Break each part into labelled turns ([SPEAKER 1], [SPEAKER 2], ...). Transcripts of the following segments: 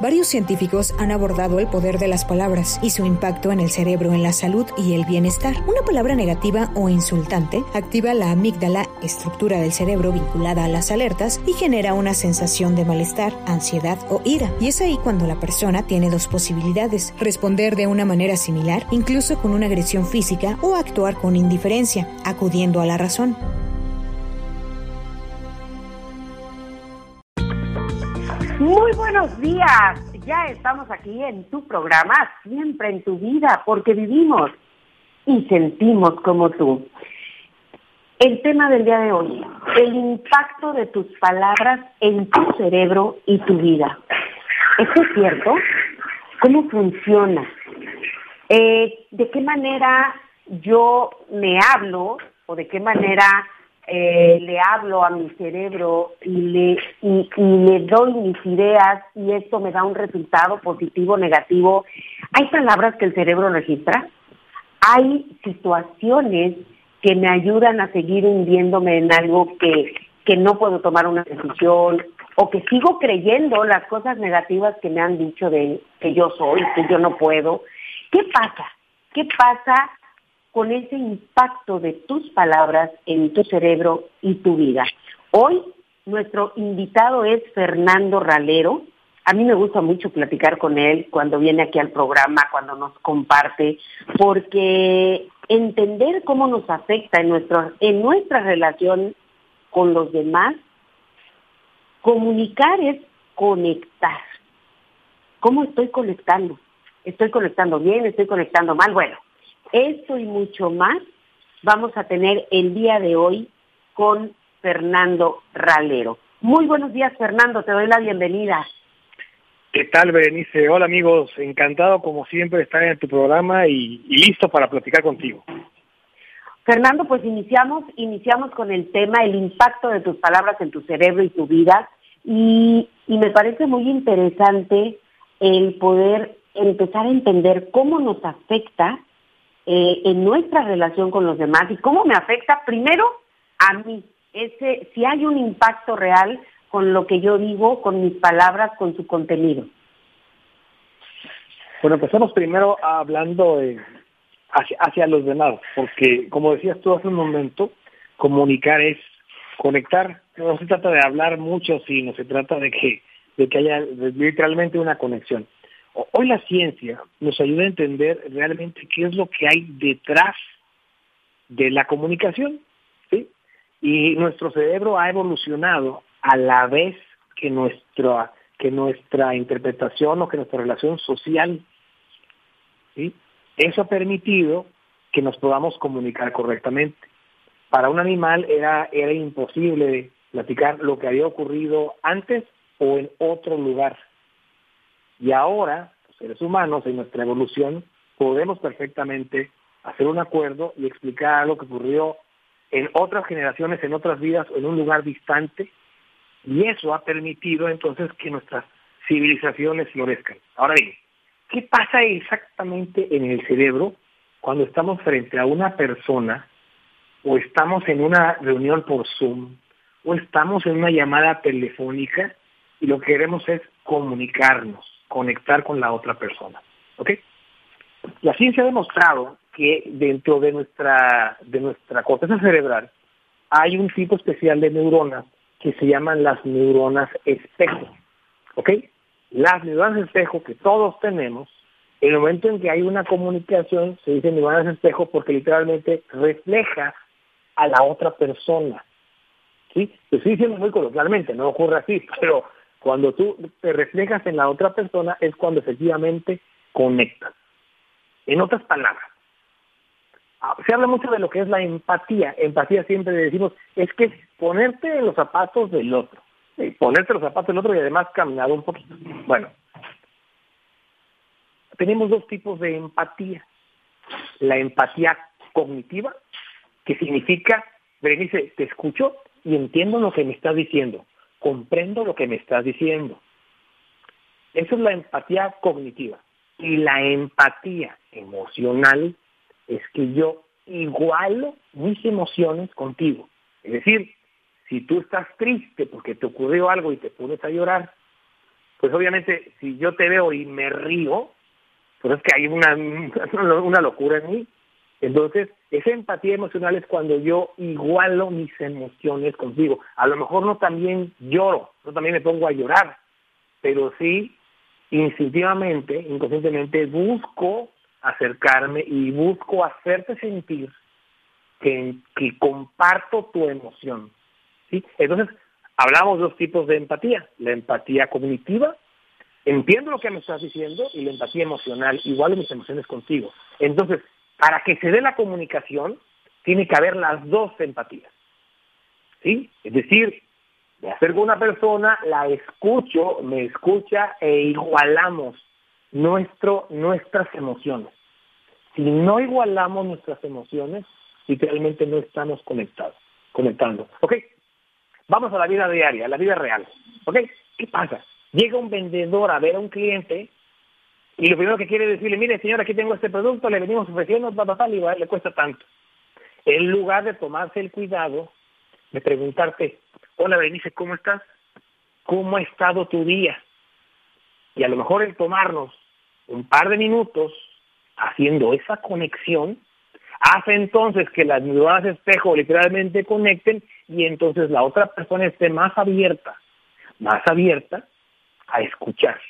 [SPEAKER 1] Varios científicos han abordado el poder de las palabras y su impacto en el cerebro, en la salud y el bienestar. Una palabra negativa o insultante activa la amígdala, estructura del cerebro vinculada a las alertas, y genera una sensación de malestar, ansiedad o ira. Y es ahí cuando la persona tiene dos posibilidades, responder de una manera similar, incluso con una agresión física, o actuar con indiferencia, acudiendo a la razón.
[SPEAKER 2] Muy buenos días. Ya estamos aquí en tu programa, siempre en tu vida, porque vivimos y sentimos como tú. El tema del día de hoy, el impacto de tus palabras en tu cerebro y tu vida. ¿Esto es cierto? ¿Cómo funciona? Eh, ¿De qué manera yo me hablo o de qué manera eh, le hablo a mi cerebro y le, y, le doy mis ideas y esto me da un resultado positivo o negativo. Hay palabras que el cerebro registra, hay situaciones que me ayudan a seguir hundiéndome en algo que, que no puedo tomar una decisión o que sigo creyendo las cosas negativas que me han dicho de que yo soy, que yo no puedo. ¿Qué pasa? ¿Qué pasa con ese impacto de tus palabras en tu cerebro y tu vida. Hoy nuestro invitado es Fernando Ralero. A mí me gusta mucho platicar con él cuando viene aquí al programa, cuando nos comparte, porque entender cómo nos afecta en, nuestro, en nuestra relación con los demás, comunicar es conectar. ¿Cómo estoy conectando? ¿Estoy conectando bien? ¿Estoy conectando mal? Bueno, esto y mucho más vamos a tener el día de hoy con Fernando Ralero. Muy buenos días, Fernando, te doy la bienvenida.
[SPEAKER 3] ¿Qué tal, Berenice? Hola, amigos. Encantado, como siempre, de estar en tu programa y, listo para platicar contigo.
[SPEAKER 2] Fernando, pues iniciamos, iniciamos con el tema, el impacto de tus palabras en tu cerebro y tu vida. y me parece muy interesante el poder empezar a entender cómo nos afecta eh, en nuestra relación con los demás y cómo me afecta primero a mí. Ese, si hay un impacto real con lo que yo digo, con mis palabras, con su contenido.
[SPEAKER 3] Bueno, empezamos primero hablando hacia, hacia los demás, porque como decías tú hace un momento, comunicar es conectar. No se trata de hablar mucho, sino se trata de que, de que haya literalmente una conexión. Hoy la ciencia nos ayuda a entender realmente qué es lo que hay detrás de la comunicación. Y nuestro cerebro ha evolucionado a la vez que nuestra, que nuestra interpretación o que nuestra relación social, ¿sí? Eso ha permitido que nos podamos comunicar correctamente. Para un animal era, era imposible platicar lo que había ocurrido antes o en otro lugar. Y ahora, los seres humanos, en nuestra evolución, podemos perfectamente hacer un acuerdo y explicar lo que ocurrió en otras generaciones, en otras vidas en un lugar distante. Y eso ha permitido entonces que nuestras civilizaciones florezcan. Ahora bien, ¿qué pasa exactamente en el cerebro cuando estamos frente a una persona o estamos en una reunión por Zoom o estamos en una llamada telefónica y lo que queremos es comunicarnos? Conectar con la otra persona. ¿Ok? La ciencia ha demostrado que dentro de nuestra, de nuestra corteza cerebral hay un tipo especial de neuronas que se llaman las neuronas espejo. ¿Ok? Las neuronas espejo que todos tenemos, en el momento en que hay una comunicación, se dice neuronas espejo porque literalmente refleja a la otra persona. ¿Sí? Estoy diciendo muy coloquialmente, no ocurre así, pero cuando tú te reflejas en la otra persona es cuando efectivamente conectas. En otras palabras, ah, se habla mucho de lo que es la empatía. Empatía siempre decimos, es que ponerte en los zapatos del otro. Ponerte en los zapatos del otro y además caminar un poquito. Bueno, tenemos dos tipos de empatía. La empatía cognitiva, que significa, Berenice, te escucho y entiendo lo que me estás diciendo comprendo lo que me estás diciendo. Eso es la empatía cognitiva. Y la empatía emocional es que yo igualo mis emociones contigo. Es decir, si tú estás triste porque te ocurrió algo y te pones a llorar, pues obviamente si yo te veo y me río, pues es que hay una, una locura en mí. Entonces, esa empatía emocional es cuando yo igualo mis emociones contigo. A lo mejor no también lloro, no también me pongo a llorar, pero sí instintivamente, inconscientemente busco acercarme y busco hacerte sentir que, comparto tu emoción. ¿sí? Entonces, hablamos de dos tipos de empatía. La empatía cognitiva, entiendo lo que me estás diciendo, y la empatía emocional, igual mis emociones contigo. Entonces, para que se dé la comunicación, tiene que haber las dos empatías. ¿Sí? Es decir, me acerco a una persona, la escucho, me escucha e igualamos nuestro, nuestras emociones. Si no igualamos nuestras emociones, literalmente no estamos conectados, conectando. ¿Ok? Vamos a la vida diaria, a la vida real. ¿Ok? ¿Qué pasa? Llega un vendedor a ver a un cliente y lo primero que quiere decirle, mire señor, aquí tengo este producto, le venimos ofreciendo, papá, y le cuesta tanto. En lugar de tomarse el cuidado de preguntarte, hola Benice, ¿cómo estás? ¿Cómo ha estado tu día? Y a lo mejor el tomarnos un par de minutos haciendo esa conexión, hace entonces que las neuronas espejo literalmente conecten y entonces la otra persona esté más abierta, más abierta a escuchar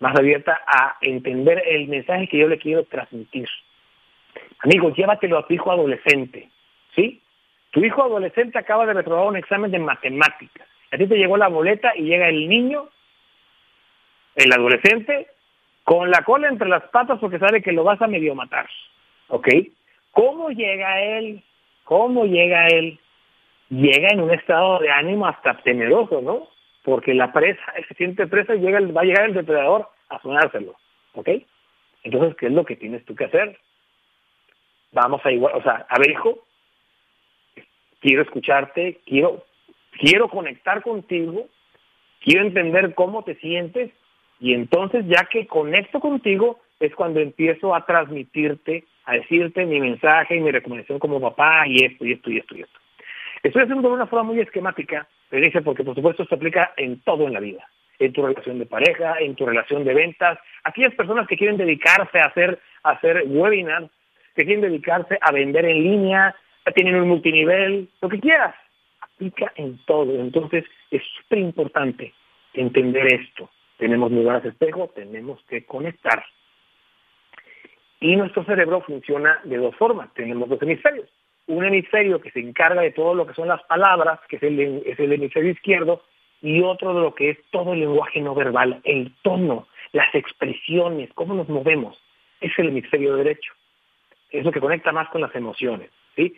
[SPEAKER 3] más abierta a entender el mensaje que yo le quiero transmitir. Amigo, llévatelo a tu hijo adolescente, ¿sí? Tu hijo adolescente acaba de reprobar un examen de matemáticas. A ti te llegó la boleta y llega el niño, el adolescente, con la cola entre las patas porque sabe que lo vas a medio matar, ¿ok? ¿Cómo llega él? ¿Cómo llega él? Llega en un estado de ánimo hasta temeroso, ¿no? Porque la presa, se siente presa y llega va a llegar el depredador a sonárselo, ¿ok? Entonces, ¿qué es lo que tienes tú que hacer? Vamos a igual, o sea, a ver hijo, quiero escucharte, quiero, quiero conectar contigo, quiero entender cómo te sientes y entonces ya que conecto contigo es cuando empiezo a transmitirte, a decirte mi mensaje y mi recomendación como papá y esto y esto y esto y esto. Estoy haciendo de una forma muy esquemática, dice porque por supuesto se aplica en todo en la vida, en tu relación de pareja, en tu relación de ventas, aquellas personas que quieren dedicarse a hacer, a hacer webinars, que quieren dedicarse a vender en línea, tienen un multinivel, lo que quieras, aplica en todo. Entonces es súper importante entender esto. Tenemos lugares de espejo, tenemos que conectar. Y nuestro cerebro funciona de dos formas. Tenemos dos hemisferios un hemisferio que se encarga de todo lo que son las palabras, que es el, hemisferio izquierdo, y otro de lo que es todo el lenguaje no verbal, el tono, las expresiones, cómo nos movemos, es el hemisferio derecho. Es lo que conecta más con las emociones. ¿sí?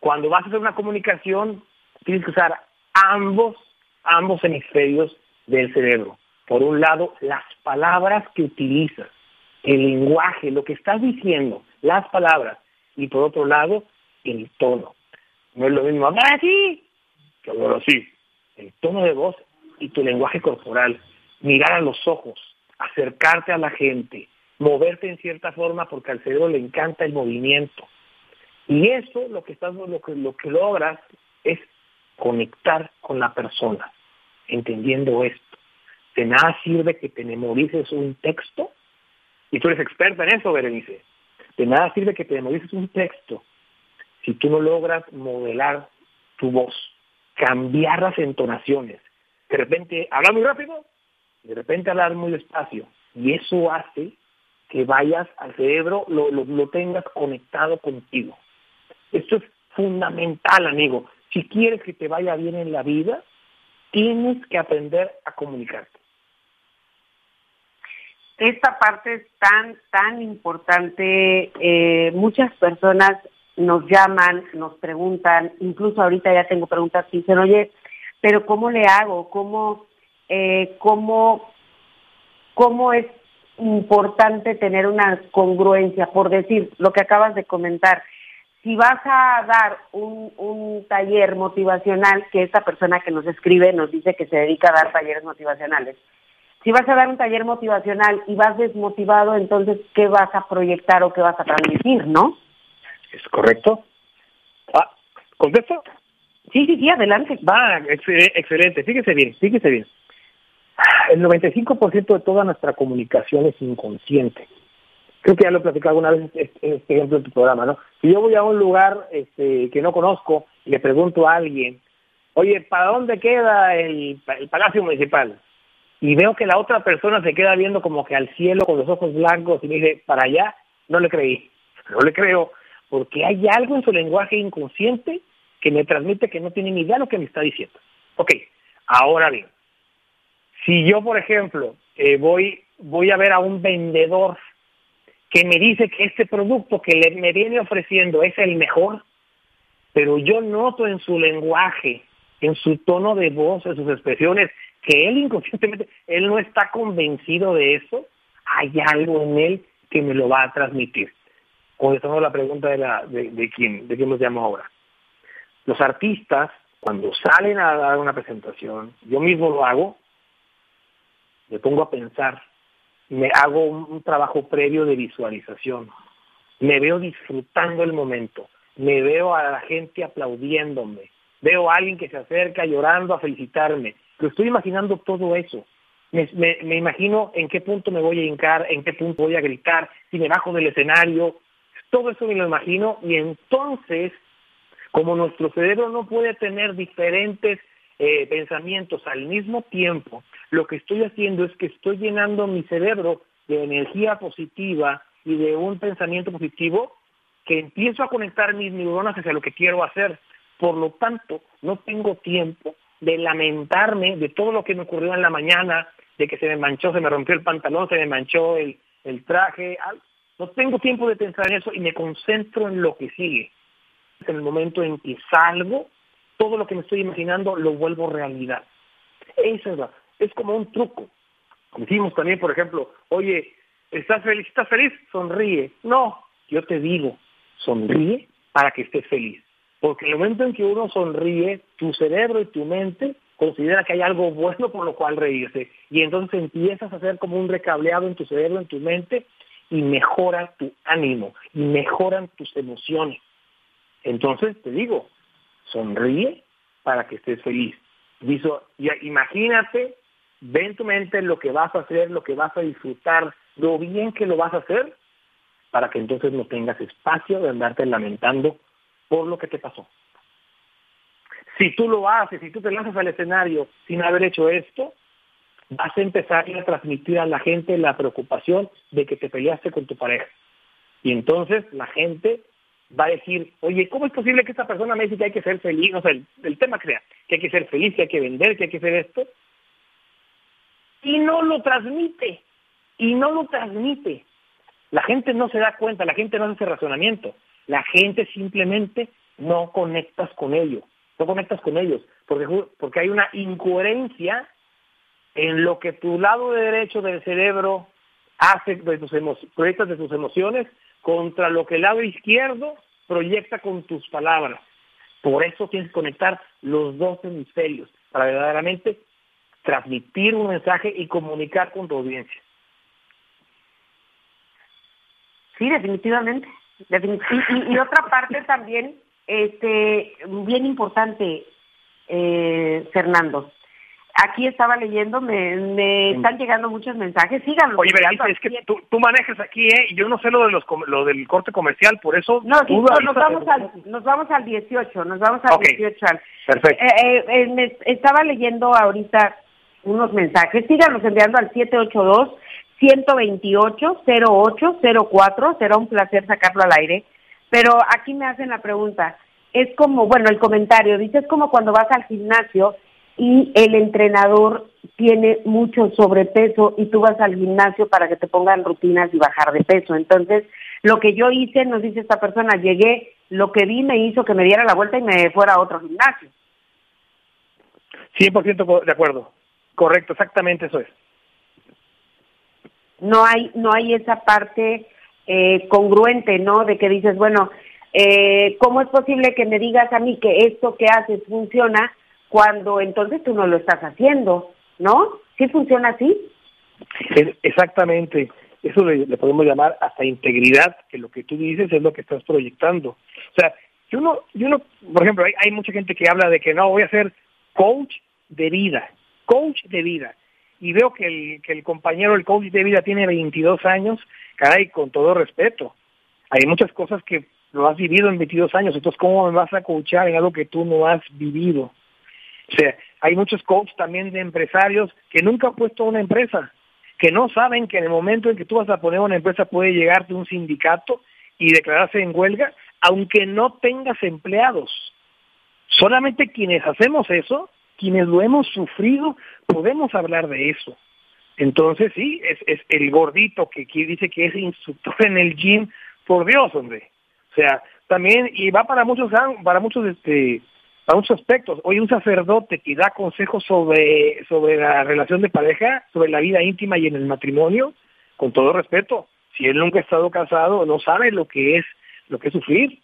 [SPEAKER 3] Cuando vas a hacer una comunicación, tienes que usar ambos, ambos hemisferios del cerebro. Por un lado, las palabras que utilizas, el lenguaje, lo que estás diciendo, las palabras, y por otro lado, el tono. No es lo mismo hablar así que hablar así. El tono de voz y tu lenguaje corporal, mirar a los ojos, acercarte a la gente, moverte en cierta forma porque al cerebro le encanta el movimiento. Y eso lo que estás lo que lo que logras es conectar con la persona, entendiendo esto. De nada sirve que te memorices un texto, y tú eres experta en eso, Berenice. De nada sirve que te memorices un texto si tú no logras modelar tu voz, cambiar las entonaciones, de repente hablar muy rápido, de repente hablar muy despacio, y eso hace que vayas al cerebro, lo, lo, tengas conectado contigo. Esto es fundamental, amigo. Si quieres que te vaya bien en la vida, tienes que aprender a comunicarte.
[SPEAKER 2] Esta parte es tan, tan importante. Eh, muchas personas nos llaman, nos preguntan, incluso ahorita ya tengo preguntas que dicen, oye, pero ¿cómo le hago? ¿Cómo, eh, cómo, cómo es importante tener una congruencia? Por decir, lo que acabas de comentar, si vas a dar un, un taller motivacional, que esta persona que nos escribe nos dice que se dedica a dar talleres motivacionales, si vas a dar un taller motivacional y vas desmotivado, entonces, ¿qué vas a proyectar o qué vas a transmitir, no?
[SPEAKER 3] ¿Es correcto? Ah, ¿Contesto?
[SPEAKER 2] Sí, sí, sí, adelante.
[SPEAKER 3] Va, excelente, fíjese bien, fíjese bien. el 95% de toda nuestra comunicación es inconsciente. Creo que ya lo he platicado alguna vez este, este ejemplo en tu programa, ¿no? Si yo voy a un lugar este, que no conozco y le pregunto a alguien, oye, ¿para dónde queda el, el Palacio Municipal? Y veo que la otra persona se queda viendo como que al cielo con los ojos blancos y me dice, para allá, no le creí. No le creo, porque hay algo en su lenguaje inconsciente que me transmite que no tiene ni idea de lo que me está diciendo. Ok, ahora bien, si yo, por ejemplo, eh, voy, voy a ver a un vendedor que me dice que este producto que le, me viene ofreciendo es el mejor, pero yo noto en su lenguaje, en su tono de voz, en sus expresiones, que él inconscientemente, él no está convencido de eso, hay algo en él que me lo va a transmitir. Contestando la pregunta de, la, de, quién, de quién nos llamo ahora. Los artistas, cuando salen a dar una presentación, yo mismo lo hago, me pongo a pensar, me hago un, trabajo previo de visualización, me veo disfrutando el momento, me veo a la gente aplaudiéndome, veo a alguien que se acerca llorando a felicitarme, lo estoy imaginando todo eso. Me, me, imagino en qué punto me voy a hincar, en qué punto voy a gritar, si me bajo del escenario, todo eso me lo imagino y entonces, como nuestro cerebro no puede tener diferentes eh, pensamientos al mismo tiempo, lo que estoy haciendo es que estoy llenando mi cerebro de energía positiva y de un pensamiento positivo que empiezo a conectar mis neuronas hacia lo que quiero hacer. Por lo tanto, no tengo tiempo de lamentarme de todo lo que me ocurrió en la mañana, de que se me manchó, se me rompió el pantalón, se me manchó el, el traje. No tengo tiempo de pensar en eso y me concentro en lo que sigue. En el momento en que salgo, todo lo que me estoy imaginando lo vuelvo realidad. Eso es, es como un truco. Decimos también, por ejemplo, oye, ¿estás feliz? ¿Estás feliz? Sonríe. No, yo te digo, sonríe para que estés feliz. Porque en el momento en que uno sonríe, tu cerebro y tu mente considera que hay algo bueno por lo cual reírse. Y entonces empiezas a hacer como un recableado en tu cerebro, en tu mente, y mejora tu ánimo, y mejoran tus emociones. Entonces, te digo, sonríe para que estés feliz. Dice, imagínate, ve en tu mente lo que vas a hacer, lo que vas a disfrutar, lo bien que lo vas a hacer, para que entonces no tengas espacio de andarte lamentando por lo que te pasó. Si tú lo haces, si tú te lanzas al escenario sin haber hecho esto, vas a empezar a transmitir a la gente la preocupación de que te peleaste con tu pareja. Y entonces la gente va a decir, oye, ¿cómo es posible que esta persona me dice que hay que ser feliz? O sea, el, tema crea, que hay que ser feliz, que hay que vender, que hay que hacer esto. Y no lo transmite. Y no lo transmite. La gente no se da cuenta, la gente no hace razonamiento. La gente simplemente no conectas con ellos. No conectas con ellos. Porque, porque hay una incoherencia en lo que tu lado derecho del cerebro hace de tus proyectas de tus emociones contra lo que el lado izquierdo proyecta con tus palabras. Por eso tienes que conectar los dos hemisferios para verdaderamente transmitir un mensaje y comunicar con tu audiencia.
[SPEAKER 2] Sí, definitivamente. Y, otra parte también, este, bien importante, eh, Fernando, Aquí estaba leyendo, me, están llegando muchos mensajes. Síganlo.
[SPEAKER 3] Oye, Berenice, es que tú, tú, manejas aquí, ¿eh? Y yo no sé lo de los lo del corte comercial, por eso.
[SPEAKER 2] No, nos, vamos al, nos vamos al 18, nos vamos al 18.
[SPEAKER 3] Perfecto.
[SPEAKER 2] Eh, eh, me estaba leyendo ahorita unos mensajes. Síganos enviando al 782 128 0804. Será un placer sacarlo al aire. Pero aquí me hacen la pregunta. Es como, bueno, el comentario dice, es como cuando vas al gimnasio y el entrenador tiene mucho sobrepeso y tú vas al gimnasio para que te pongan rutinas y bajar de peso. Entonces, lo que yo hice, nos dice esta persona, llegué, lo que vi me hizo que me diera la vuelta y me fuera a otro gimnasio.
[SPEAKER 3] 100% de acuerdo. Correcto, exactamente eso es.
[SPEAKER 2] No hay no hay esa parte eh, congruente, ¿no? De que dices, bueno, eh, ¿cómo es posible que me digas a mí que esto que haces funciona cuando entonces tú no lo estás haciendo, ¿no? ¿Sí funciona así?
[SPEAKER 3] Exactamente. Eso le, podemos llamar hasta integridad, que lo que tú dices es lo que estás proyectando. O sea, yo no, yo no, por ejemplo, hay, mucha gente que habla de que no, voy a ser coach de vida, coach de vida. y veo que el, que el compañero, el coach de vida tiene 22 años, caray, con todo respeto. Hay muchas cosas que lo has vivido en 22 años, entonces ¿cómo me vas a coachar en algo que tú no has vivido? O sea, hay muchos coaches también de empresarios que nunca han puesto una empresa, que no saben que en el momento en que tú vas a poner una empresa puede llegarte un sindicato y declararse en huelga, aunque no tengas empleados. Solamente quienes hacemos eso, quienes lo hemos sufrido, podemos hablar de eso. Entonces sí, es, es el gordito que, que dice que es instructor en el gym, por Dios, hombre. O sea, también, y va para muchos, para muchos, este, para muchos aspectos. Hoy un sacerdote que da consejos sobre, sobre la relación de pareja, sobre la vida íntima y en el matrimonio, con todo respeto, si él nunca ha estado casado, no sabe lo que es, lo que es sufrir.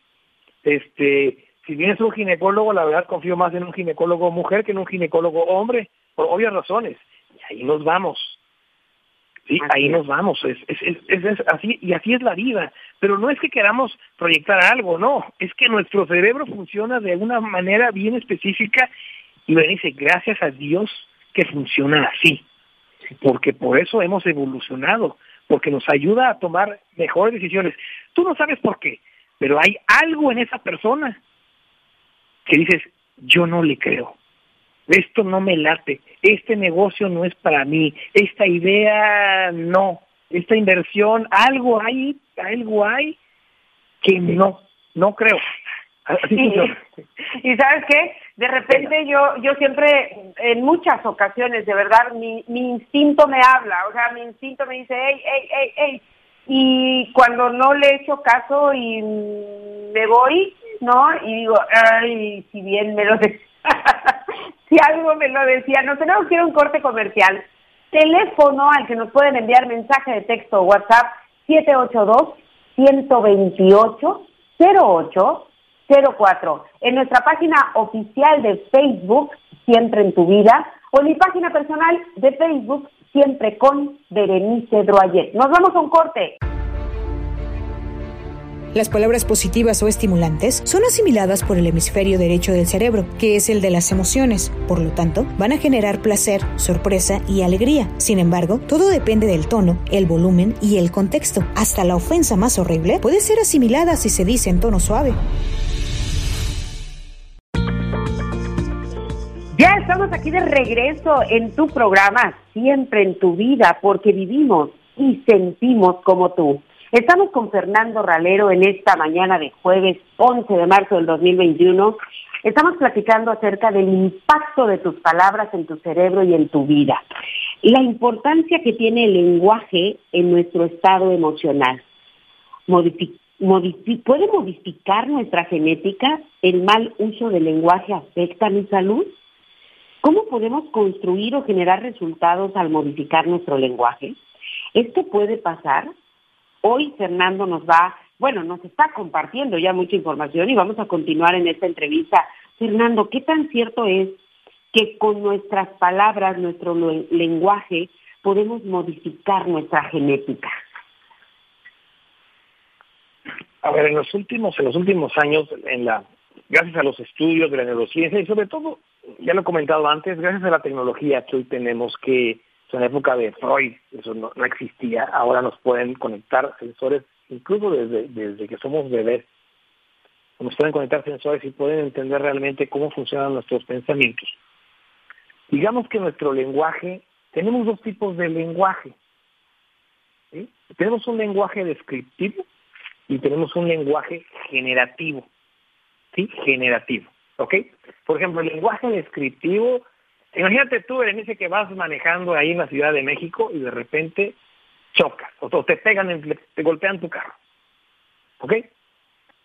[SPEAKER 3] Este, si bien es un ginecólogo, la verdad confío más en un ginecólogo mujer que en un ginecólogo hombre, por obvias razones. Y ahí nos vamos. Sí, ahí nos vamos, es, es, es, es, así, y así es la vida. Pero no es que queramos proyectar algo, no, es que nuestro cerebro funciona de una manera bien específica y me dice, gracias a Dios que funciona así, porque por eso hemos evolucionado, porque nos ayuda a tomar mejores decisiones. Tú no sabes por qué, pero hay algo en esa persona que dices, yo no le creo esto no me late, este negocio no es para mí, esta idea no, esta inversión, algo hay, algo hay que no, no creo.
[SPEAKER 2] y, sabes qué, de repente yo, yo siempre, en muchas ocasiones, de verdad, mi, mi instinto me habla, o sea, mi instinto me dice, hey, hey, hey, hey, y cuando no le echo caso y me voy, ¿no? Y digo, ay, si bien me lo si algo me lo decía, nos tenemos que ir a un corte comercial. Teléfono al que nos pueden enviar mensaje de texto o WhatsApp 782-128-0804. En nuestra página oficial de Facebook, Siempre en tu vida, o en mi página personal de Facebook, Siempre con Berenice Droyer. Nos vamos a un corte.
[SPEAKER 1] Las palabras positivas o estimulantes son asimiladas por el hemisferio derecho del cerebro, que es el de las emociones. Por lo tanto, van a generar placer, sorpresa y alegría. Sin embargo, todo depende del tono, el volumen y el contexto. Hasta la ofensa más horrible puede ser asimilada si se dice en tono suave.
[SPEAKER 2] Ya estamos aquí de regreso en tu programa, siempre en tu vida, porque vivimos y sentimos como tú. Estamos con Fernando Ralero en esta mañana de jueves 11 de marzo del 2021. Estamos platicando acerca del impacto de tus palabras en tu cerebro y en tu vida. La importancia que tiene el lenguaje en nuestro estado emocional. ¿Puede modificar nuestra genética? ¿El mal uso del lenguaje afecta mi salud? ¿Cómo podemos construir o generar resultados al modificar nuestro lenguaje? ¿Esto puede pasar? Hoy Fernando nos va, bueno, nos está compartiendo ya mucha información y vamos a continuar en esta entrevista. Fernando, ¿qué tan cierto es que con nuestras palabras, nuestro lenguaje, podemos modificar nuestra genética?
[SPEAKER 3] A ver, en los últimos, en los últimos años, en la, gracias a los estudios de la neurociencia y sobre todo, ya lo he comentado antes, gracias a la tecnología que hoy tenemos que en la época de Freud eso no, existía, ahora nos pueden conectar sensores, incluso desde, desde que somos bebés, nos pueden conectar sensores y pueden entender realmente cómo funcionan nuestros pensamientos. Digamos que nuestro lenguaje, tenemos dos tipos de lenguaje. Tenemos un lenguaje descriptivo y tenemos un lenguaje generativo. ¿Sí? Generativo. ¿Ok? Por ejemplo, el lenguaje descriptivo Imagínate tú, Berenice, que vas manejando ahí en la Ciudad de México y de repente chocas o te pegan, te golpean tu carro. ¿Ok?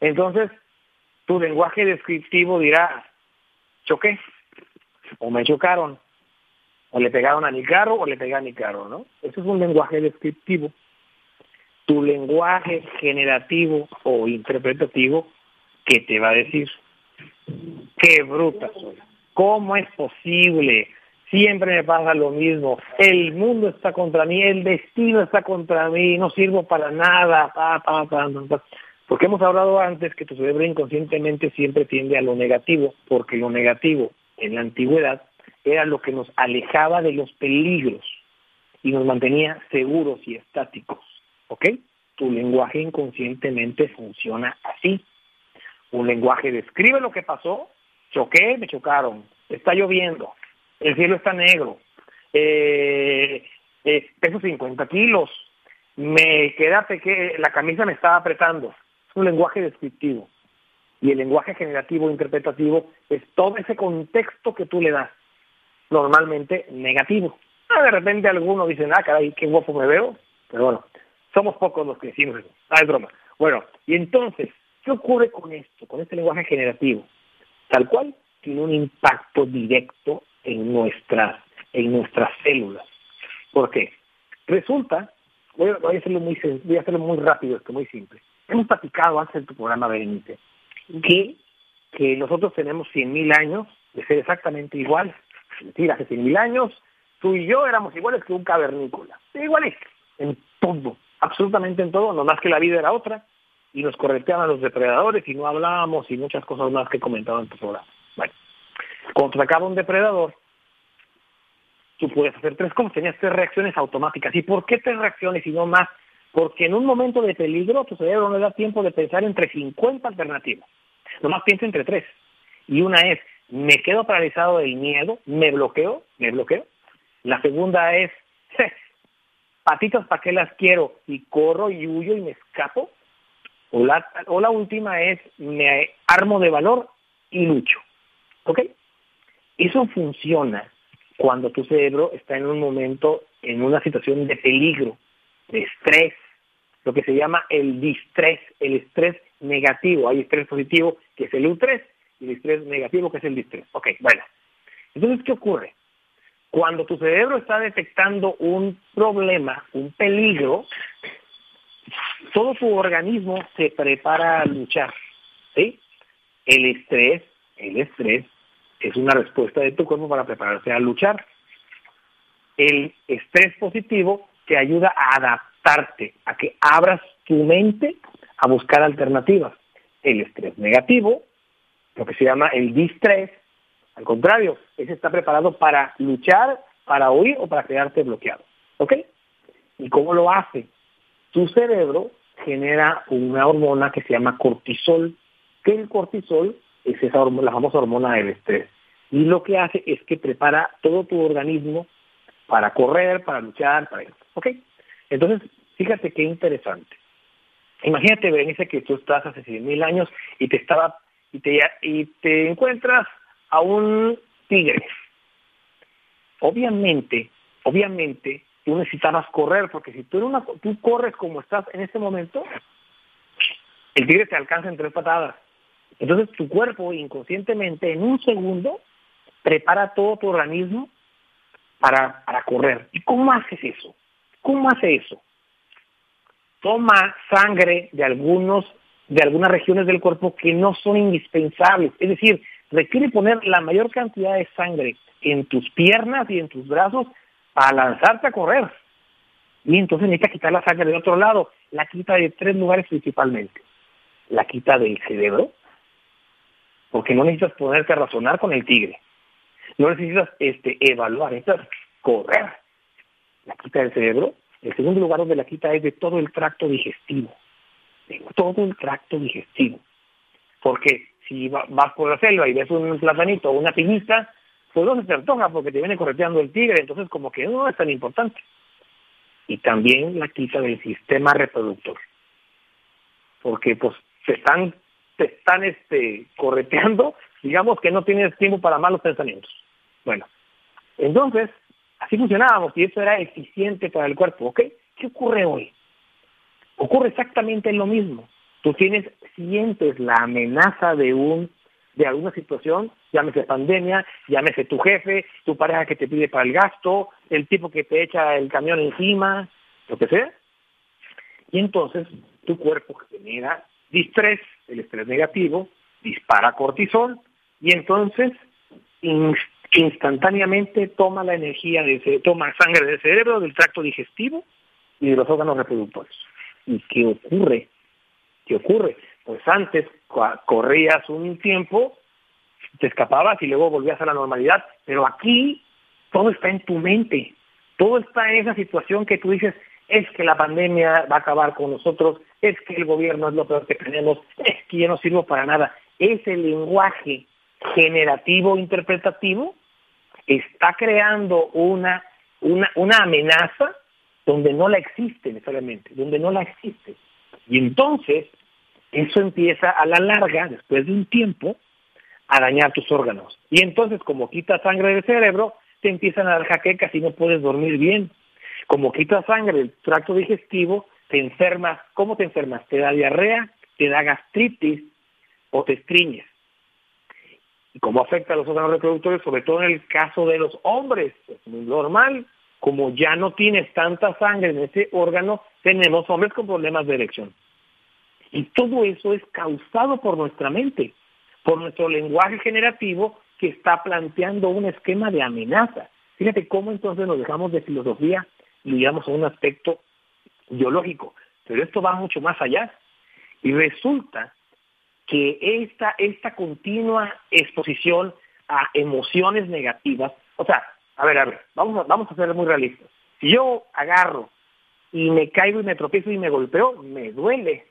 [SPEAKER 3] Entonces, tu lenguaje descriptivo dirá, choqué, o me chocaron, o le pegaron a mi carro, o le pegué a mi carro, ¿no? Eso es un lenguaje descriptivo. Tu lenguaje generativo o interpretativo, ¿qué te va a decir? Qué bruta soy ¿Cómo es posible? Siempre me pasa lo mismo. El mundo está contra mí, el destino está contra mí, no sirvo para nada. porque hemos hablado antes que tu cerebro inconscientemente siempre tiende a lo negativo, porque lo negativo en la antigüedad era lo que nos alejaba de los peligros. y nos mantenía seguros y estáticos. ¿Ok? Tu lenguaje inconscientemente funciona así. Un lenguaje describe lo que pasó, choqué, me chocaron, está lloviendo, el cielo está negro, eh, eh, peso 50 kilos, me queda pequeña, la camisa me estaba apretando. Es un lenguaje descriptivo. Y el lenguaje generativo interpretativo es todo ese contexto que tú le das, normalmente negativo. Ah, de repente algunos dicen, ah, caray, qué guapo me veo, pero bueno, somos pocos los que decimos eso. Ah, es broma. Bueno, y entonces, ¿qué ocurre con esto, con este lenguaje generativo? Tal cual, tiene un impacto directo en nuestras, en nuestras células. ¿Por qué? Resulta, voy a, voy a hacerlo muy voy a hacerlo muy rápido, esto muy simple. Hemos platicado antes de tu programa, Berenice, que, que nosotros tenemos 100.000 años de ser exactamente iguales. Es decir, hace 100.000 años tú y yo éramos iguales que un cavernícola. Iguales en todo, absolutamente en todo, nomás que la vida era otra y nos correteaban los depredadores y no hablábamos y muchas cosas más que comentaban tu programa. Cuando te acaba un depredador, tú puedes hacer tres cosas, tenías tres reacciones automáticas. ¿Y por qué tres reacciones y no más? Porque en un momento de peligro tu cerebro no le da tiempo de pensar entre 50 alternativas. Nomás piensa entre tres. Y una es, me quedo paralizado del miedo, me bloqueo, me bloqueo. La segunda es, patitas para qué las quiero y corro y huyo y me escapo. O la, o la última es, me armo de valor y lucho. ¿Ok? Eso funciona cuando tu cerebro está en un momento, en una situación de peligro, de estrés, lo que se llama el distrés, el estrés negativo. Hay estrés positivo, que es el U3, y el estrés negativo, que es el distrés. Ok, bueno. Entonces, ¿qué ocurre? Cuando tu cerebro está detectando un problema, un peligro, todo tu organismo se prepara a luchar. ¿sí? El estrés, el estrés es una respuesta de tu cuerpo para prepararse a luchar. El estrés positivo te ayuda a adaptarte, a que abras tu mente a buscar alternativas. El estrés negativo, lo que se llama el distrés, al contrario, ese está preparado para luchar, para huir o para quedarte bloqueado. ¿Ok? ¿Y cómo lo hace? Tu cerebro genera una hormona que se llama cortisol, que el cortisol es esa la famosa hormona del estrés. Y lo que hace es que prepara todo tu organismo para correr, para luchar, para eso. ¿Ok? Entonces, fíjate qué interesante. Imagínate, Berenice, que tú estás hace 100.000 años y te estaba y te, y te encuentras a un tigre. Obviamente, obviamente, tú necesitabas correr, porque si tú, una, tú corres como estás en este momento, el tigre te alcanza en tres patadas. Entonces tu cuerpo inconscientemente en un segundo prepara todo tu organismo para, para correr. ¿Y cómo haces eso? ¿Cómo hace eso? Toma sangre de algunos de algunas regiones del cuerpo que no son indispensables. Es decir, requiere poner la mayor cantidad de sangre en tus piernas y en tus brazos para lanzarte a correr. Y entonces necesita quitar la sangre de otro lado. La quita de tres lugares principalmente. La quita del cerebro, porque no necesitas ponerte a razonar con el tigre. No necesitas este, evaluar, necesitas correr. La quita del cerebro. El segundo lugar donde la quita es de todo el tracto digestivo. De todo el tracto digestivo. Porque si vas por la selva y ves un platanito o una piñita, pues no se te antoja porque te viene correteando el tigre, entonces como que no es tan importante. Y también la quita del sistema reproductor. Porque pues te están, te están este, correteando, digamos que no tienes tiempo para malos pensamientos. Bueno, entonces, así funcionábamos y eso era eficiente para el cuerpo, ¿ok? ¿Qué ocurre hoy? Ocurre exactamente lo mismo. Tú tienes, sientes la amenaza de un de alguna situación, llámese pandemia, llámese tu jefe, tu pareja que te pide para el gasto, el tipo que te echa el camión encima, lo que sea. Y entonces tu cuerpo genera distrés, el estrés negativo, dispara cortisol y entonces instantáneamente toma la energía, de, toma sangre del cerebro, del tracto digestivo y de los órganos reproductores. ¿Y qué ocurre? ¿Qué ocurre? Pues antes corrías un tiempo, te escapabas y luego volvías a la normalidad, pero aquí todo está en tu mente. Todo está en esa situación que tú dices, es que la pandemia va a acabar con nosotros, es que el gobierno es lo peor que tenemos, es que yo no sirvo para nada. Ese lenguaje generativo interpretativo está creando una, una, una amenaza donde no la existe necesariamente, donde no la existe. Y entonces, eso empieza a la larga, después de un tiempo, a dañar tus órganos. Y entonces, como quita sangre del cerebro, te empiezan a dar jaquecas y no puedes dormir bien. Como quita sangre del tracto digestivo, te enfermas. ¿Cómo te enfermas? Te da diarrea, te da gastritis o te estriñes. ¿Y cómo afecta a los órganos reproductores? Sobre todo en el caso de los hombres. Es muy normal como ya no tienes tanta sangre en ese órgano, tenemos hombres con problemas de erección. Y todo eso es causado por nuestra mente, por nuestro lenguaje generativo que está planteando un esquema de amenaza. Fíjate cómo entonces nos dejamos de filosofía y llegamos a un aspecto biológico. Pero esto va mucho más allá. Y resulta que esta, esta continua exposición a emociones negativas, o sea, a ver, a ver, vamos a, vamos a ser muy realistas. Si yo agarro y me caigo y me tropiezo y me golpeo, me duele.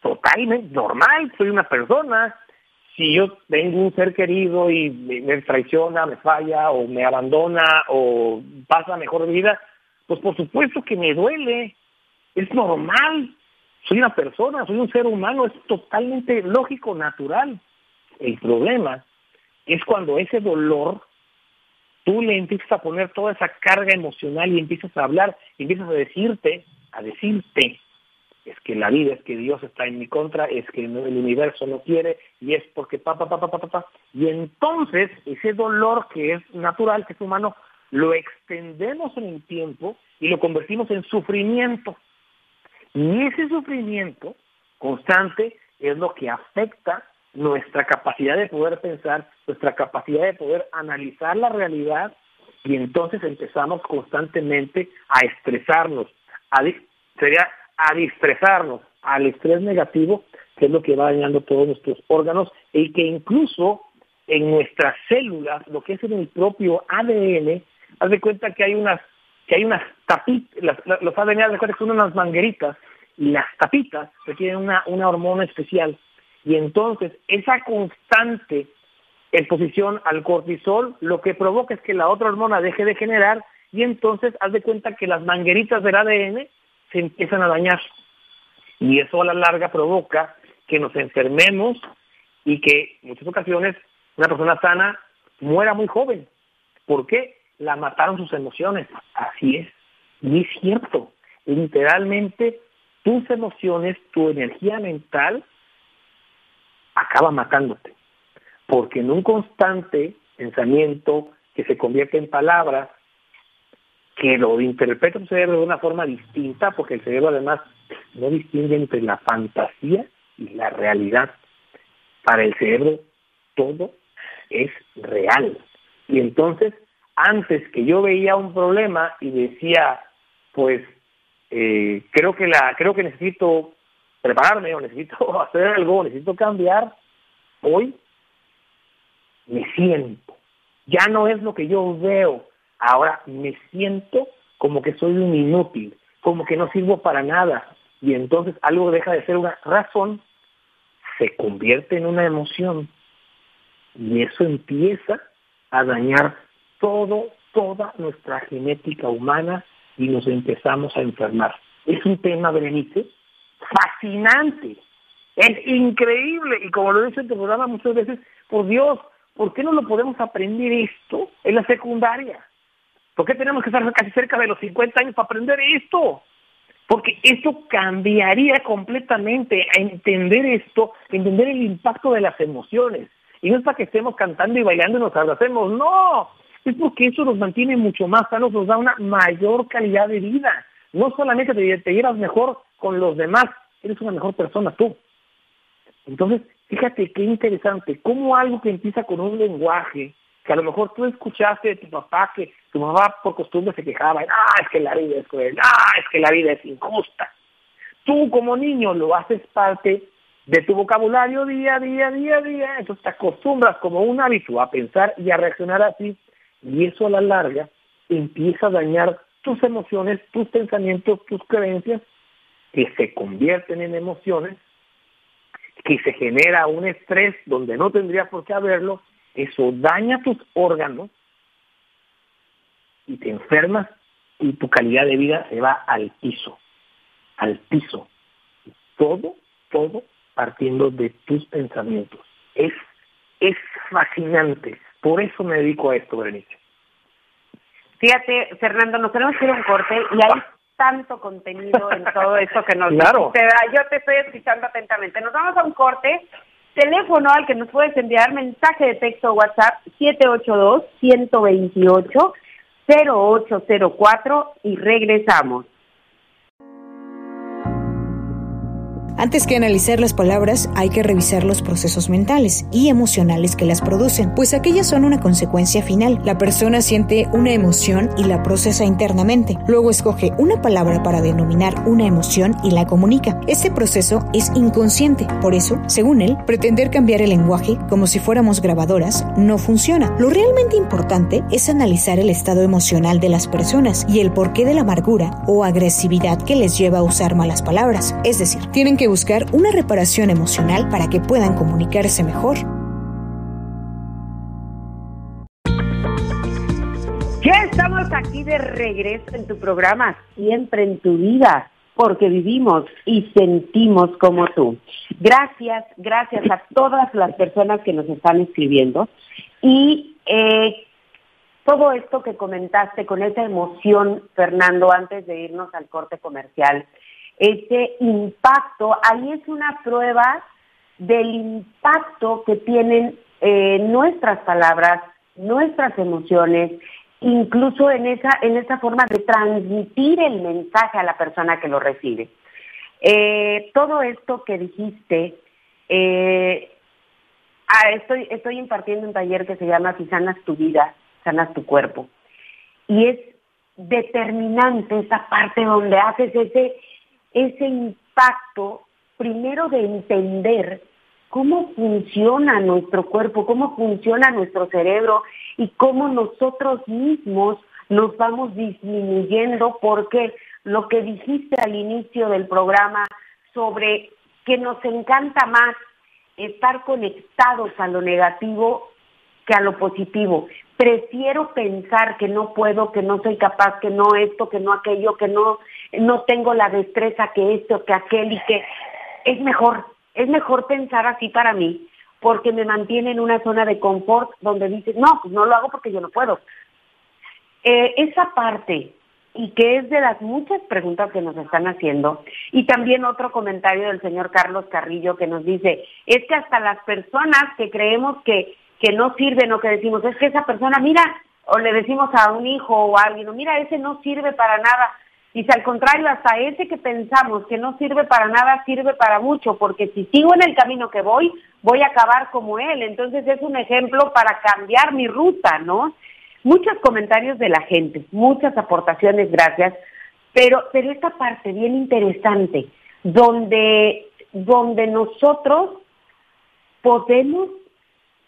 [SPEAKER 3] Totalmente normal, soy una persona. Si yo tengo un ser querido y me, traiciona, me falla o me abandona o pasa mejor vida, pues por supuesto que me duele. Es normal. Soy una persona, soy un ser humano, es totalmente lógico, natural. El problema es cuando ese dolor tú le empiezas a poner toda esa carga emocional y empiezas a hablar, empiezas a decirte, a decirte, es que la vida, es que Dios está en mi contra, es que el universo no quiere, y es porque pa, pa, pa, pa, pa, pa. Y entonces ese dolor que es natural, que es humano, lo extendemos en el tiempo y lo convertimos en sufrimiento. Y ese sufrimiento constante es lo que afecta nuestra capacidad de poder pensar, nuestra capacidad de poder analizar la realidad y entonces empezamos constantemente a estresarnos, a, sería a distresarnos al estrés negativo, que es lo que va dañando todos nuestros órganos y que incluso en nuestras células, lo que es en el propio ADN, haz de cuenta que hay unas que hay unas tapitas, los ADN haz que son unas mangueritas y las tapitas requieren una, una hormona especial. Y entonces esa constante exposición al cortisol lo que provoca es que la otra hormona deje de generar y entonces haz de cuenta que las mangueritas del ADN se empiezan a dañar. Y eso a la larga provoca que nos enfermemos y que en muchas ocasiones una persona sana muera muy joven. ¿Por qué? La mataron sus emociones. Así es. Y es cierto. Literalmente tus emociones, tu energía mental acaba matándote. Porque en un constante pensamiento que se convierte en palabras, que lo interpreta tu cerebro de una forma distinta, porque el cerebro además no distingue entre la fantasía y la realidad. Para el cerebro todo es real. Y entonces, antes que yo veía un problema y decía, pues eh, creo que la, creo que necesito prepararme o necesito hacer algo, necesito cambiar, hoy me siento. Ya no es lo que yo veo, ahora me siento como que soy un inútil, como que no sirvo para nada. Y entonces algo deja de ser una razón, se convierte en una emoción. Y eso empieza a dañar todo, toda nuestra genética humana y nos empezamos a enfermar. Es un tema, Berenice, fascinante. Es increíble. Y como lo dice en tu programa muchas veces, por Dios, ¿por qué no lo podemos aprender esto en la secundaria? ¿Por qué tenemos que estar casi cerca de los 50 años para aprender esto? Porque esto cambiaría completamente a entender esto, entender el impacto de las emociones. Y no es para que estemos cantando y bailando y nos abracemos, no. Es porque eso nos mantiene mucho más sanos, nos da una mayor calidad de vida. No solamente te, te llevas mejor con los demás, eres una mejor persona tú. Entonces, fíjate qué interesante, cómo algo que empieza con un lenguaje, que a lo mejor tú escuchaste de tu papá que tu mamá por costumbre se quejaba, ah, es que la vida es cruel, ah, es que la vida es injusta. Tú como niño lo haces parte de tu vocabulario día a día, día a día, entonces te acostumbras como un hábito a pensar y a reaccionar así, y eso a la larga empieza a dañar tus emociones, tus pensamientos, tus creencias, que se convierten en emociones, que se genera un estrés donde no tendría por qué haberlo, eso daña tus órganos y te enfermas y tu calidad de vida se va al piso, al piso. Todo, todo partiendo de tus pensamientos. Es, es fascinante. Por eso me dedico a esto, Berenice.
[SPEAKER 2] Fíjate, Fernando, nos tenemos que ir a un corte y hay tanto contenido en todo esto que nos
[SPEAKER 3] claro.
[SPEAKER 2] te da. Yo te estoy escuchando atentamente. Nos vamos a un corte. Teléfono al que nos puedes enviar mensaje de texto o WhatsApp 782-128-0804 y regresamos.
[SPEAKER 1] Antes que analizar las palabras, hay que revisar los procesos mentales y emocionales que las producen, pues aquellas son una consecuencia final. La persona siente una emoción y la procesa internamente. Luego escoge una palabra para denominar una emoción y la comunica. Este proceso es inconsciente. Por eso, según él, pretender cambiar el lenguaje como si fuéramos grabadoras no funciona. Lo realmente importante es analizar el estado emocional de las personas y el porqué de la amargura o agresividad que les lleva a usar malas palabras. Es decir, tienen que buscar una reparación emocional para que puedan comunicarse mejor.
[SPEAKER 2] Ya estamos aquí de regreso en tu programa, siempre en tu vida, porque vivimos y sentimos como tú. Gracias, gracias a todas las personas que nos están escribiendo y eh, todo esto que comentaste con esa emoción, Fernando, antes de irnos al corte comercial, ese impacto, ahí es una prueba del impacto que tienen eh, nuestras palabras, nuestras emociones, incluso en esa, en esa forma de transmitir el mensaje a la persona que lo recibe. Eh, todo esto que dijiste, eh, ah, estoy, estoy impartiendo un taller que se llama Si sanas tu vida, sanas tu cuerpo. Y es determinante esa parte donde haces ese ese impacto, primero de entender cómo funciona nuestro cuerpo, cómo funciona nuestro cerebro y cómo nosotros mismos nos vamos disminuyendo porque lo que dijiste al inicio del programa sobre que nos encanta más estar conectados a lo negativo que a lo positivo. Prefiero pensar que no puedo, que no soy capaz, que no esto, que no aquello, que no, no tengo la destreza que esto, que aquel y que es mejor, es mejor pensar así para mí, porque me mantiene en una zona de confort donde dices, no, pues no lo hago porque yo no puedo. Eh, esa parte, y que es de las muchas preguntas que nos están haciendo, y también otro comentario del señor Carlos Carrillo que nos dice, es que hasta las personas que creemos que que no sirven o que decimos, es que esa persona, mira, o le decimos a un hijo o a alguien, mira, ese no sirve para nada. Dice, al contrario, hasta ese que pensamos que no sirve para nada, sirve para mucho, porque si sigo en el camino que voy, voy a acabar como él. Entonces es un ejemplo para cambiar mi ruta, ¿no? Muchos comentarios de la gente, muchas aportaciones, gracias. Pero, pero esta parte bien interesante, donde, donde nosotros podemos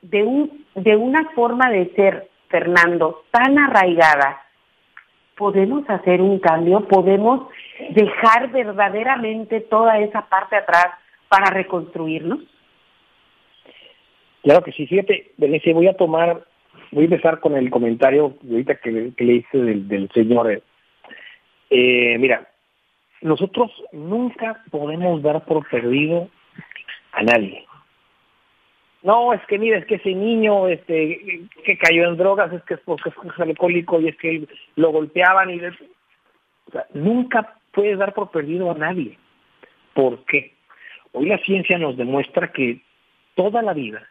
[SPEAKER 2] de, un, de una forma de ser, Fernando, tan arraigada, podemos hacer un cambio, podemos dejar verdaderamente toda esa parte atrás para reconstruirnos?
[SPEAKER 3] Claro que sí, fíjate, Benicio, voy a tomar, voy a empezar con el comentario ahorita que, le hice del, señor. Eh, mira, nosotros nunca podemos dar por perdido a nadie no, es que mira, es que ese niño este que cayó en drogas es que es porque es alcohólico y es que lo golpeaban y... Nunca puedes dar por perdido a nadie. ¿Por qué? Hoy la ciencia nos demuestra que toda la vida,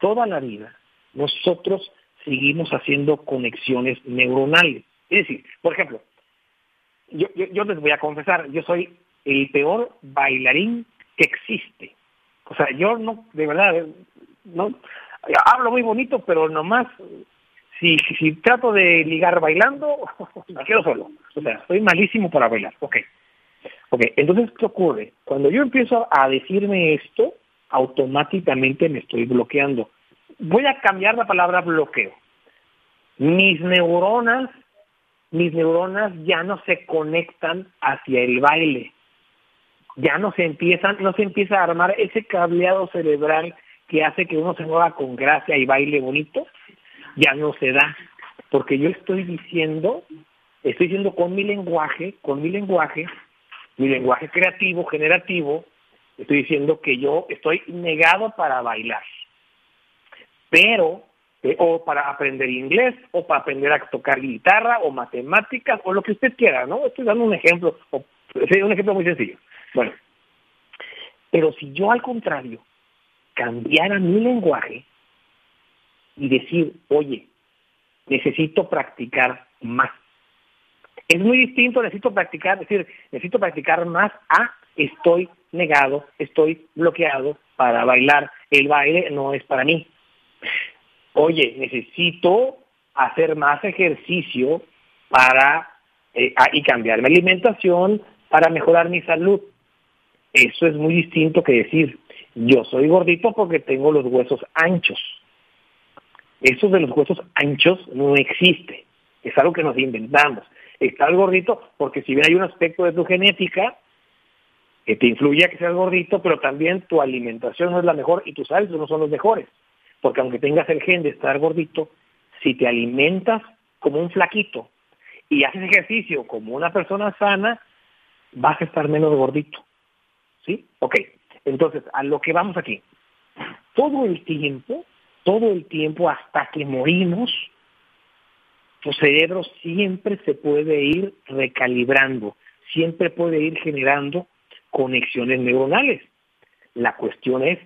[SPEAKER 3] toda la vida, nosotros seguimos haciendo conexiones neuronales. Es decir, por ejemplo, yo, yo, yo les voy a confesar, yo soy el peor bailarín que existe. O sea, yo no, de verdad, no hablo muy bonito, pero nomás si, si, trato de ligar bailando, me quedo solo. O sea, soy malísimo para bailar. Ok. Ok, entonces, ¿qué ocurre? Cuando yo empiezo a decirme esto, automáticamente me estoy bloqueando. Voy a cambiar la palabra bloqueo. Mis neuronas mis neuronas ya no se conectan hacia el baile. Ya no se empiezan, no se empieza a armar ese cableado cerebral que hace que uno se mueva con gracia y baile bonito, ya no se da. Porque yo estoy diciendo, estoy diciendo con mi lenguaje, con mi lenguaje, mi lenguaje creativo, generativo, estoy diciendo que yo estoy negado para bailar. Pero eh, o para aprender inglés, o para aprender a tocar guitarra, o matemáticas, o lo que usted quiera, ¿no? Estoy dando un ejemplo, o, un ejemplo muy sencillo. Bueno, pero si yo al contrario cambiara mi lenguaje y decir, oye, necesito practicar más. Es muy distinto, necesito practicar, decir, necesito practicar más a estoy negado, estoy bloqueado para bailar. El baile no es para mí oye, necesito hacer más ejercicio para eh, y cambiar mi alimentación para mejorar mi salud. Eso es muy distinto que decir, yo soy gordito porque tengo los huesos anchos. Eso de los huesos anchos no existe. Es algo que nos inventamos. Estás gordito porque si bien hay un aspecto de tu genética que te influye a que seas gordito, pero también tu alimentación no es la mejor y tus hábitos no son los mejores. Porque aunque tengas el gen de estar gordito, si te alimentas como un flaquito y haces ejercicio como una persona sana, vas a estar menos gordito. ¿Sí? Ok. Entonces, a lo que vamos aquí. Todo el tiempo, todo el tiempo hasta que morimos, tu cerebro siempre se puede ir recalibrando, siempre puede ir generando conexiones neuronales. La cuestión es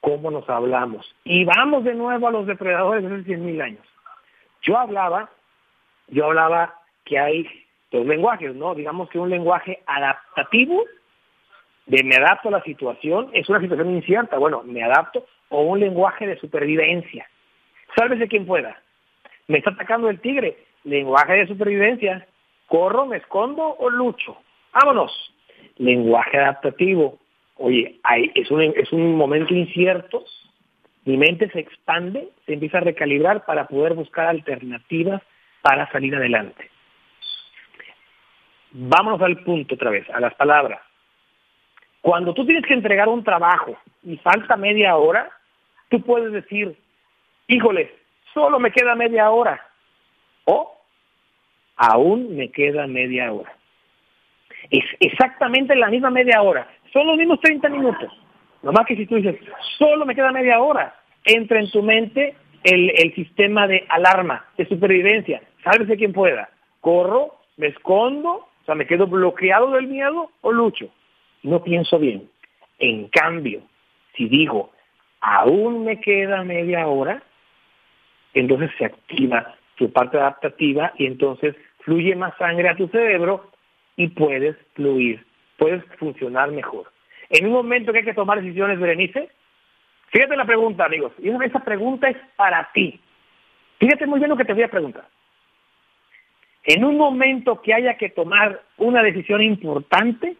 [SPEAKER 3] cómo nos hablamos. Y vamos de nuevo a los depredadores de hace 100.000 años. Yo hablaba, yo hablaba que hay dos lenguajes, ¿no? Digamos que un lenguaje adaptativo, de me adapto a la situación, es una situación incierta, bueno, me adapto, o un lenguaje de supervivencia. Sálvese quien pueda. Me está atacando el tigre, lenguaje de supervivencia. Corro, me escondo o lucho. Vámonos. Lenguaje adaptativo oye, es, un, es un momento incierto, mi mente se expande, se empieza a recalibrar para poder buscar alternativas para salir adelante. Vámonos al punto otra vez, a las palabras. Cuando tú tienes que entregar un trabajo y falta media hora, tú puedes decir, híjole, solo me queda media hora. O aún me queda media hora. Es exactamente la misma media hora. Son los mismos 30 minutos. Nomás que si tú dices, solo me queda media hora, entra en tu mente el, el sistema de alarma, de supervivencia. Sálvese quien pueda. Corro, me escondo, o sea, me quedo bloqueado del miedo o lucho. No pienso bien. En cambio, si digo, aún me queda media hora, entonces se activa tu parte adaptativa y entonces fluye más sangre a tu cerebro y puedes fluir puedes funcionar mejor. En un momento que hay que tomar decisiones, Berenice, fíjate la pregunta, amigos, y esa pregunta es para ti. Fíjate muy bien lo que te voy a preguntar. En un momento que haya que tomar una decisión importante,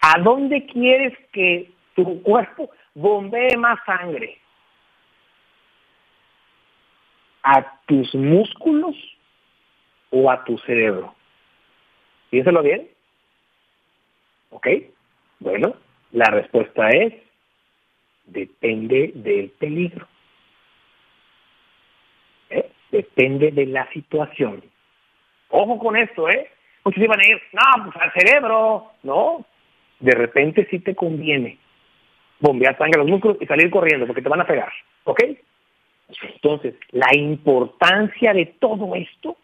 [SPEAKER 3] ¿a dónde quieres que tu cuerpo bombee más sangre? ¿A tus músculos o a tu cerebro? Piénsalo bien. ¿Ok? Bueno, la respuesta es, depende del peligro. ¿Eh? Depende de la situación. Ojo con esto, ¿eh? Muchos iban a ir, no, pues al cerebro, ¿no? De repente sí te conviene bombear sangre a los músculos y salir corriendo porque te van a pegar, ¿ok? Entonces, la importancia de todo esto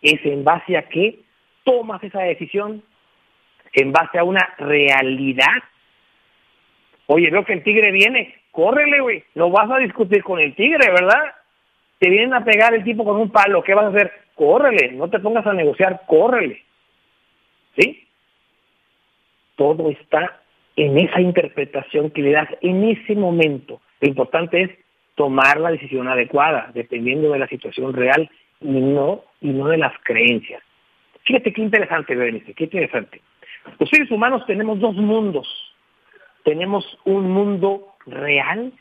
[SPEAKER 3] es en base a que tomas esa decisión en base a una realidad. Oye, veo que el tigre viene, córrele, güey, no vas a discutir con el tigre, ¿verdad? Te vienen a pegar el tipo con un palo, ¿qué vas a hacer? Córrele, no te pongas a negociar, córrele. ¿Sí? Todo está en esa interpretación que le das en ese momento. Lo importante es tomar la decisión adecuada, dependiendo de la situación real y no, y no de las creencias. Fíjate qué interesante, Berenice, qué interesante. Los seres humanos tenemos dos mundos. Tenemos un mundo real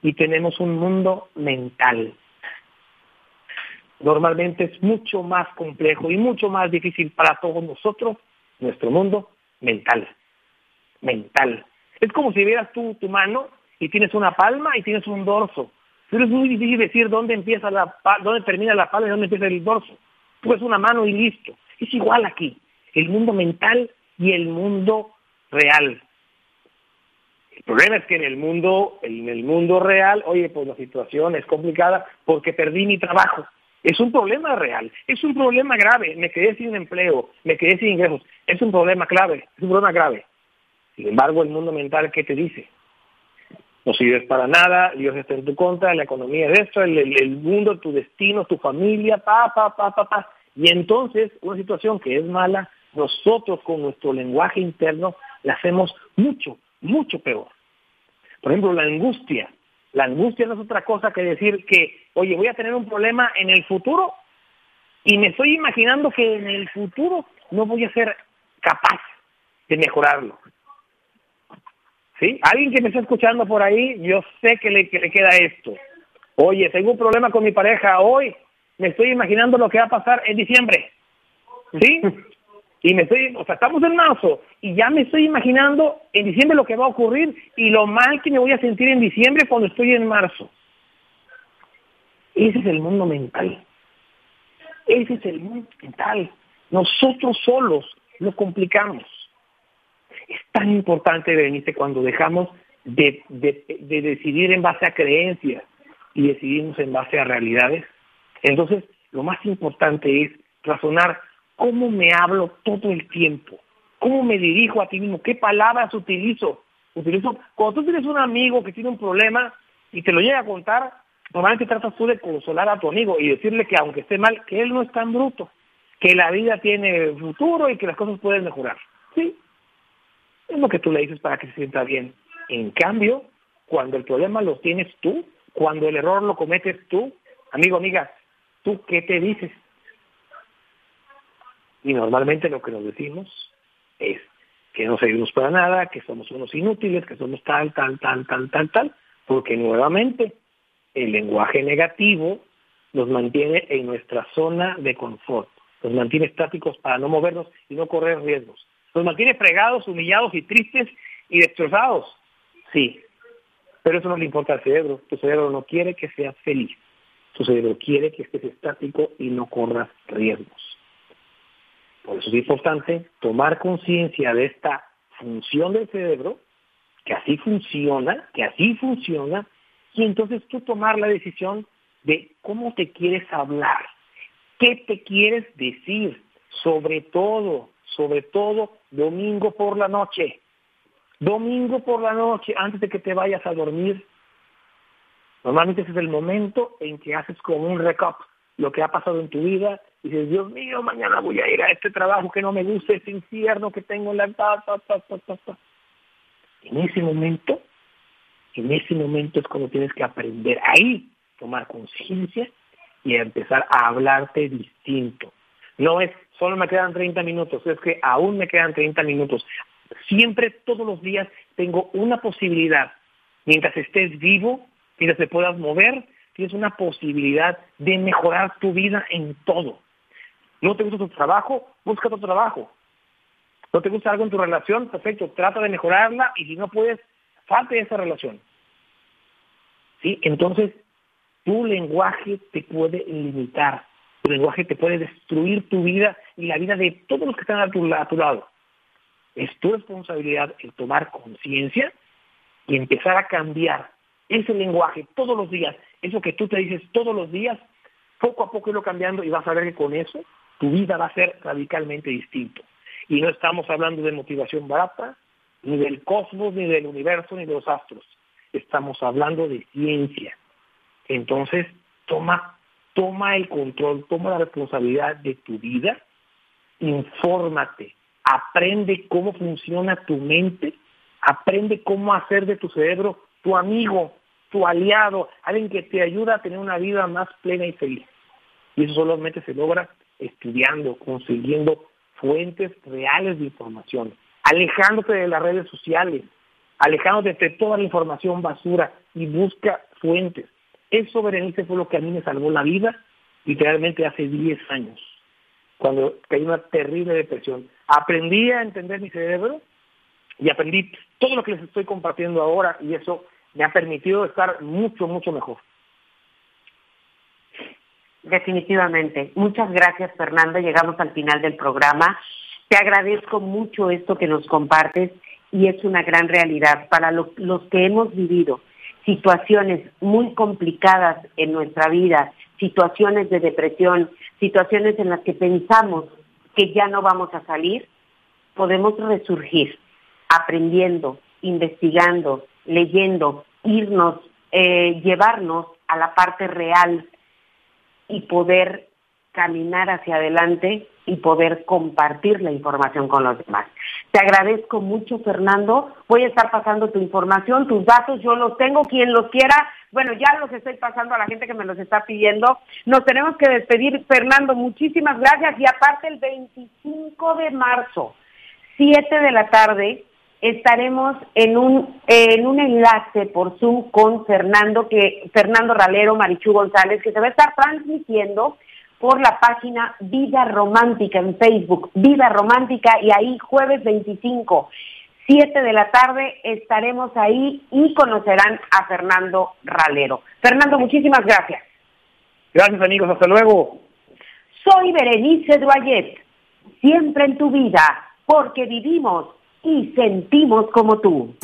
[SPEAKER 3] y tenemos un mundo mental. normalmente es mucho más complejo y mucho más difícil para todos nosotros, nuestro mundo mental. Mental. Es como si vieras tú tu mano y tienes una palma y tienes un dorso. Pero es muy difícil decir dónde empieza la dónde termina la palma y dónde empieza el dorso. Tú es una mano y listo. Es igual aquí. El mundo mental y el mundo real. El problema es que en el mundo, en el mundo real, oye, pues la situación es complicada porque perdí mi trabajo. Es un problema real, es un problema grave. Me quedé sin empleo, me quedé sin ingresos. Es un problema clave, es un problema grave. Sin embargo, el mundo mental, ¿qué te dice? No sirves para nada, Dios está en tu contra, la economía es esto, el, el, mundo, tu destino, tu familia, pa, pa, pa, pa, pa. Y entonces, una situación que es mala, nosotros con nuestro lenguaje interno la hacemos mucho, mucho peor. Por ejemplo, la angustia. La angustia no es otra cosa que decir que, oye, voy a tener un problema en el futuro y me estoy imaginando que en el futuro no voy a ser capaz de mejorarlo. ¿Sí? Alguien que me está escuchando por ahí, yo sé que le, que le queda esto. Oye, tengo un problema con mi pareja hoy, me estoy imaginando lo que va a pasar en diciembre. ¿Sí? Y me estoy, o sea, estamos en marzo y ya me estoy imaginando en diciembre lo que va a ocurrir y lo mal que me voy a sentir en diciembre cuando estoy en marzo. Ese es el mundo mental. Ese es el mundo mental. Nosotros solos lo complicamos. Es tan importante, Berenice, cuando dejamos de, de, de decidir en base a creencias y decidimos en base a realidades. Entonces, lo más importante es razonar cómo me hablo todo el tiempo, cómo me dirijo a ti mismo, qué palabras utilizo. Utilizo, cuando tú tienes un amigo que tiene un problema y te lo llega a contar, normalmente tratas tú de consolar a tu amigo y decirle que aunque esté mal, que él no es tan bruto, que la vida tiene futuro y que las cosas pueden mejorar. Sí, es lo que tú le dices para que se sienta bien. En cambio, cuando el problema lo tienes tú, cuando el error lo cometes tú, amigo, amiga, ¿tú qué te dices? Y normalmente lo que nos decimos es que no servimos para nada, que somos unos inútiles, que somos tal, tal, tal, tal, tal, tal, porque nuevamente el lenguaje negativo nos mantiene en nuestra zona de confort, nos mantiene estáticos para no movernos y no correr riesgos, nos mantiene fregados, humillados y tristes y destrozados. Sí, pero eso no le importa al cerebro, tu cerebro no quiere que seas feliz, tu cerebro quiere que estés estático y no corras riesgos. Por eso es importante tomar conciencia de esta función del cerebro, que así funciona, que así funciona, y entonces tú tomar la decisión de cómo te quieres hablar, qué te quieres decir, sobre todo, sobre todo domingo por la noche. Domingo por la noche, antes de que te vayas a dormir. Normalmente ese es el momento en que haces como un recap lo que ha pasado en tu vida dices, Dios mío, mañana voy a ir a este trabajo que no me gusta, este infierno que tengo en la... Ta, En ese momento, en ese momento es cuando tienes que aprender ahí, tomar conciencia y empezar a hablarte distinto. No es, solo me quedan 30 minutos, es que aún me quedan 30 minutos. Siempre, todos los días, tengo una posibilidad. Mientras estés vivo, mientras te puedas mover, tienes una posibilidad de mejorar tu vida en todo. ¿No te gusta tu trabajo? Busca otro trabajo. ¿No te gusta algo en tu relación? Perfecto, trata de mejorarla y si no puedes, falte esa relación. ¿Sí? Entonces, tu lenguaje te puede limitar, tu lenguaje te puede destruir tu vida y la vida de todos los que están a tu, a tu lado. Es tu responsabilidad el tomar conciencia y empezar a cambiar ese lenguaje todos los días, eso que tú te dices todos los días, poco a poco irlo cambiando y vas a ver que con eso tu vida va a ser radicalmente distinto. Y no estamos hablando de motivación barata, ni del cosmos, ni del universo, ni de los astros. Estamos hablando de ciencia. Entonces, toma, toma el control, toma la responsabilidad de tu vida, infórmate, aprende cómo funciona tu mente, aprende cómo hacer de tu cerebro tu amigo, tu aliado, alguien que te ayuda a tener una vida más plena y feliz. Y eso solamente se logra estudiando, consiguiendo fuentes reales de información, alejándote de las redes sociales, alejándote de toda la información basura y busca fuentes. Eso, Berenice, fue lo que a mí me salvó la vida literalmente hace 10 años, cuando caí una terrible depresión. Aprendí a entender mi cerebro y aprendí todo lo que les estoy compartiendo ahora y eso me ha permitido estar mucho, mucho mejor.
[SPEAKER 2] Definitivamente. Muchas gracias, Fernando. Llegamos al final del programa. Te agradezco mucho esto que nos compartes y es una gran realidad para los que hemos vivido situaciones muy complicadas en nuestra vida, situaciones de depresión, situaciones en las que pensamos que ya no vamos a salir, podemos resurgir aprendiendo, investigando, leyendo, irnos, eh, llevarnos a la parte real y poder caminar hacia adelante y poder compartir la información con los demás. Te agradezco mucho, Fernando. Voy a estar pasando tu información, tus datos, yo los tengo, quien los quiera. Bueno, ya los estoy pasando a la gente que me los está pidiendo. Nos tenemos que despedir, Fernando. Muchísimas gracias. Y aparte, el 25 de marzo, 7 de la tarde, estaremos en un en un enlace por Zoom con Fernando que Fernando Ralero, Marichu González, que se va a estar transmitiendo por la página Vida Romántica en Facebook, Vida Romántica, y ahí jueves 25, 7 de la tarde estaremos ahí y conocerán a Fernando Ralero. Fernando, muchísimas gracias.
[SPEAKER 3] Gracias amigos, hasta luego.
[SPEAKER 2] Soy Berenice Duayet, siempre en tu vida, porque vivimos y sentimos como tú.